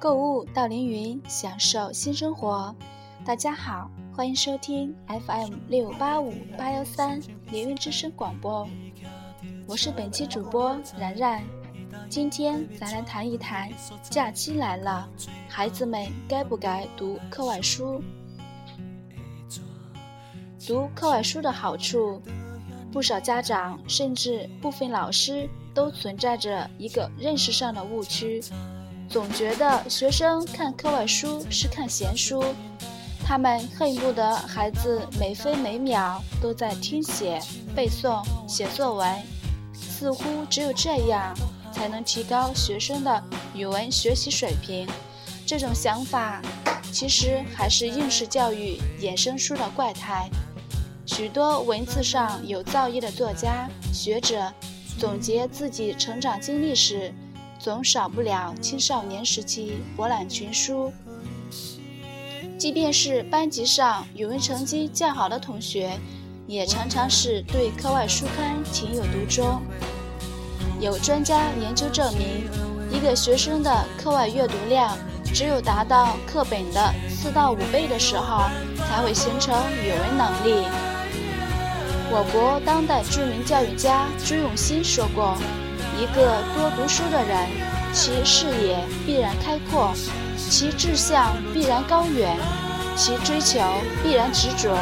购物到凌云，享受新生活。大家好，欢迎收听 FM 六八五八幺三凌云之声广播，我是本期主播然然。今天咱来谈一谈，假期来了，孩子们该不该读课外书？读课外书的好处，不少家长甚至部分老师都存在着一个认识上的误区，总觉得学生看课外书是看闲书，他们恨不得孩子每分每秒都在听写、背诵、写作文，似乎只有这样才能提高学生的语文学习水平。这种想法其实还是应试教育衍生出的怪胎。许多文字上有造诣的作家、学者总结自己成长经历时，总少不了青少年时期博览群书。即便是班级上语文成绩较好的同学，也常常是对课外书刊情有独钟。有专家研究证明，一个学生的课外阅读量只有达到课本的四到五倍的时候，才会形成语文能力。我国当代著名教育家朱永新说过：“一个多读书的人，其视野必然开阔，其志向必然高远，其追求必然执着。”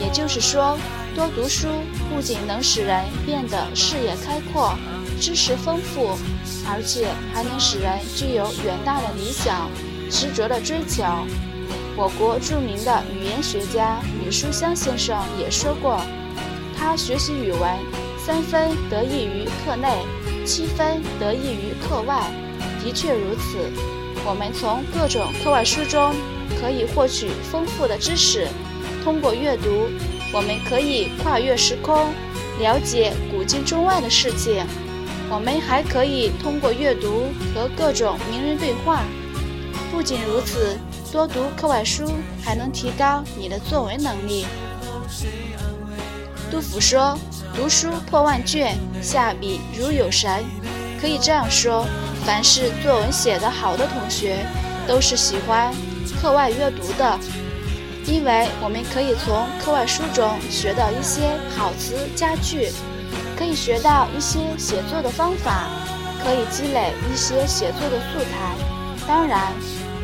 也就是说，多读书不仅能使人变得视野开阔、知识丰富，而且还能使人具有远大的理想、执着的追求。我国著名的语言学家吕书香先生也说过。他学习语文，三分得益于课内，七分得益于课外。的确如此，我们从各种课外书中可以获取丰富的知识。通过阅读，我们可以跨越时空，了解古今中外的世界。我们还可以通过阅读和各种名人对话。不仅如此，多读课外书还能提高你的作文能力。杜甫说：“读书破万卷，下笔如有神。”可以这样说，凡是作文写得好的同学，都是喜欢课外阅读的，因为我们可以从课外书中学到一些好词佳句，可以学到一些写作的方法，可以积累一些写作的素材。当然，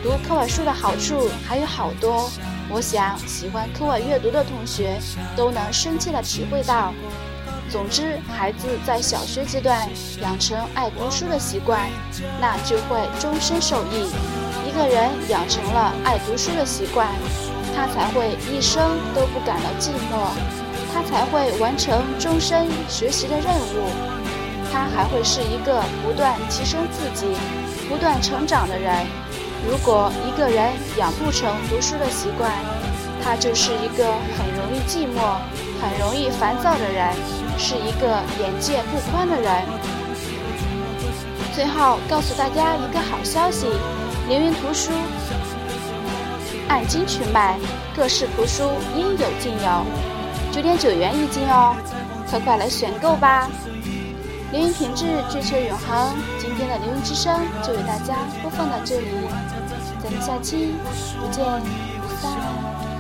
读课外书的好处还有好多。我想，喜欢课外阅读的同学都能深切地体会到。总之，孩子在小学阶段养成爱读书的习惯，那就会终身受益。一个人养成了爱读书的习惯，他才会一生都不感到寂寞，他才会完成终身学习的任务，他还会是一个不断提升自己、不断成长的人。如果一个人养不成读书的习惯，他就是一个很容易寂寞、很容易烦躁的人，是一个眼界不宽的人。最后告诉大家一个好消息：凌云图书按斤去卖，各式图书应有尽有，九点九元一斤哦，快快来选购吧！凌云品质，追求永恒。今天的凌云之声就为大家播放到这里，咱们下期不见不散。